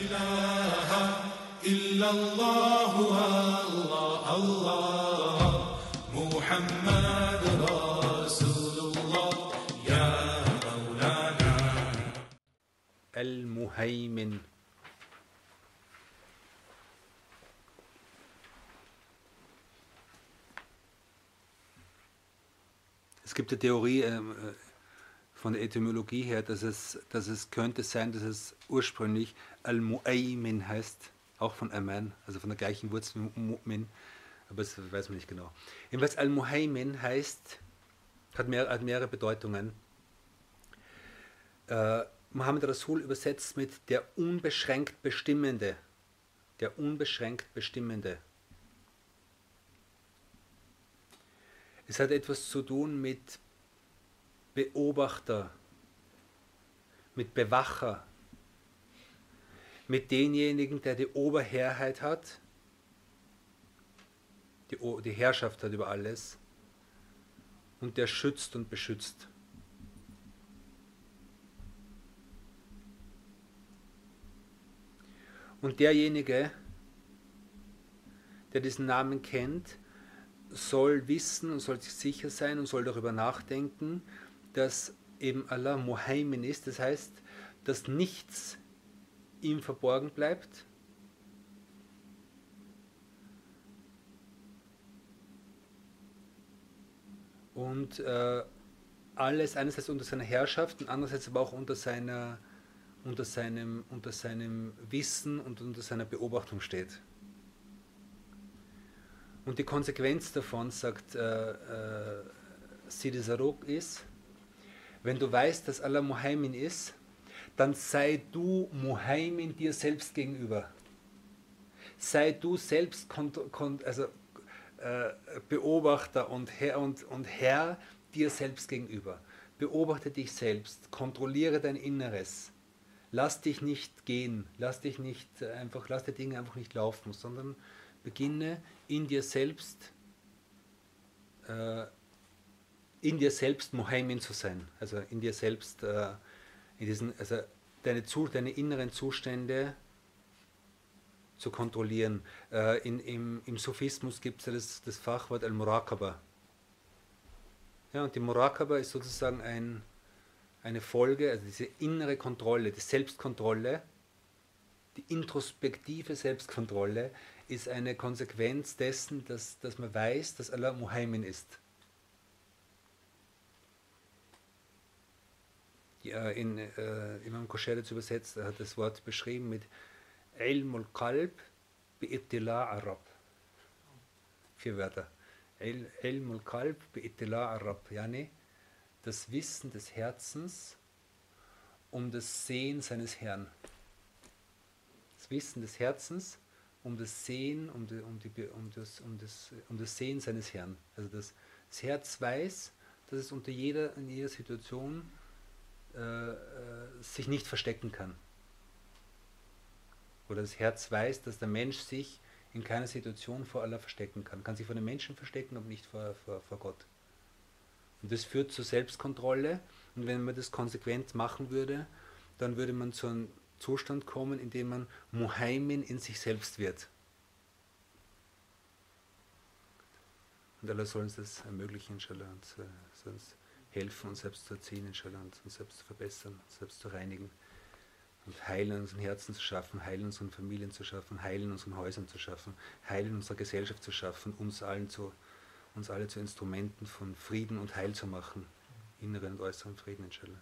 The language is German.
إله إلا الله الله الله. محمد رسول الله. يا مولانا. المهيمن. Es gibt eine Theorie ähm, äh, von der Etymologie her, dass es, dass es könnte sein, dass es ursprünglich Al-Mu'aymin heißt, auch von Aman, also von der gleichen Wurzel wie Mu'min, aber das weiß man nicht genau. Jedenfalls Al-Muhaymin heißt, hat, mehr, hat mehrere Bedeutungen. Äh, Mohammed Rasul übersetzt mit der unbeschränkt Bestimmende. Der unbeschränkt Bestimmende. Es hat etwas zu tun mit Beobachter, mit Bewacher, mit denjenigen, der die Oberherrheit hat, die, die Herrschaft hat über alles und der schützt und beschützt. Und derjenige, der diesen Namen kennt, soll wissen und soll sich sicher sein und soll darüber nachdenken, dass eben Allah Muhaymin ist, das heißt, dass nichts ihm verborgen bleibt. Und äh, alles einerseits unter seiner Herrschaft und andererseits aber auch unter, seiner, unter, seinem, unter seinem Wissen und unter seiner Beobachtung steht. Und die Konsequenz davon, sagt äh, äh, Sidi Zaruk, ist, wenn du weißt, dass Allah Muhaimin ist, dann sei du Muhaimin dir selbst gegenüber. Sei du selbst also, äh, Beobachter und Herr, und, und Herr dir selbst gegenüber. Beobachte dich selbst, kontrolliere dein Inneres. Lass dich nicht gehen, lass dich nicht einfach, lass die Dinge einfach nicht laufen, sondern beginne in dir selbst, äh, in dir selbst Mohaimin zu sein, also in dir selbst, äh, in diesen, also deine, deine inneren Zustände zu kontrollieren. Äh, in, im, Im Sufismus gibt es ja das, das Fachwort Al-Murakaba. Ja, und die Murakaba ist sozusagen ein, eine Folge, also diese innere Kontrolle, die Selbstkontrolle, die introspektive Selbstkontrolle ist eine Konsequenz dessen, dass, dass man weiß, dass Allah Muhaimin ist. In äh, Imam Kosheritz übersetzt, er hat das Wort beschrieben mit Ilmul Qalb bi'ittila Arab. Vier Wörter. Ilmul Qalb bi'ittila Arab. Yani das Wissen des Herzens um das Sehen seines Herrn. Das Wissen des Herzens um das Sehen, um, die, um, die, um, das, um, das, um das Sehen seines Herrn. Also das, das Herz weiß, dass es unter jeder, in jeder Situation äh, äh, sich nicht verstecken kann. Oder das Herz weiß, dass der Mensch sich in keiner Situation vor Allah verstecken kann. Kann sich vor den Menschen verstecken, aber nicht vor, vor, vor Gott. Und das führt zur Selbstkontrolle. Und wenn man das konsequent machen würde, dann würde man zu einem Zustand kommen, in dem man Muhaimin in sich selbst wird. Und Allah soll uns das ermöglichen, inshallah, und soll uns helfen, uns selbst zu erziehen, inshallah, uns selbst zu verbessern, uns selbst zu reinigen und heilen unseren Herzen zu schaffen, heilen unseren Familien zu schaffen, heilen unseren Häusern zu schaffen, heilen in unserer Gesellschaft zu schaffen, uns allen zu, uns alle zu Instrumenten von Frieden und Heil zu machen, inneren und äußeren Frieden, inshallah.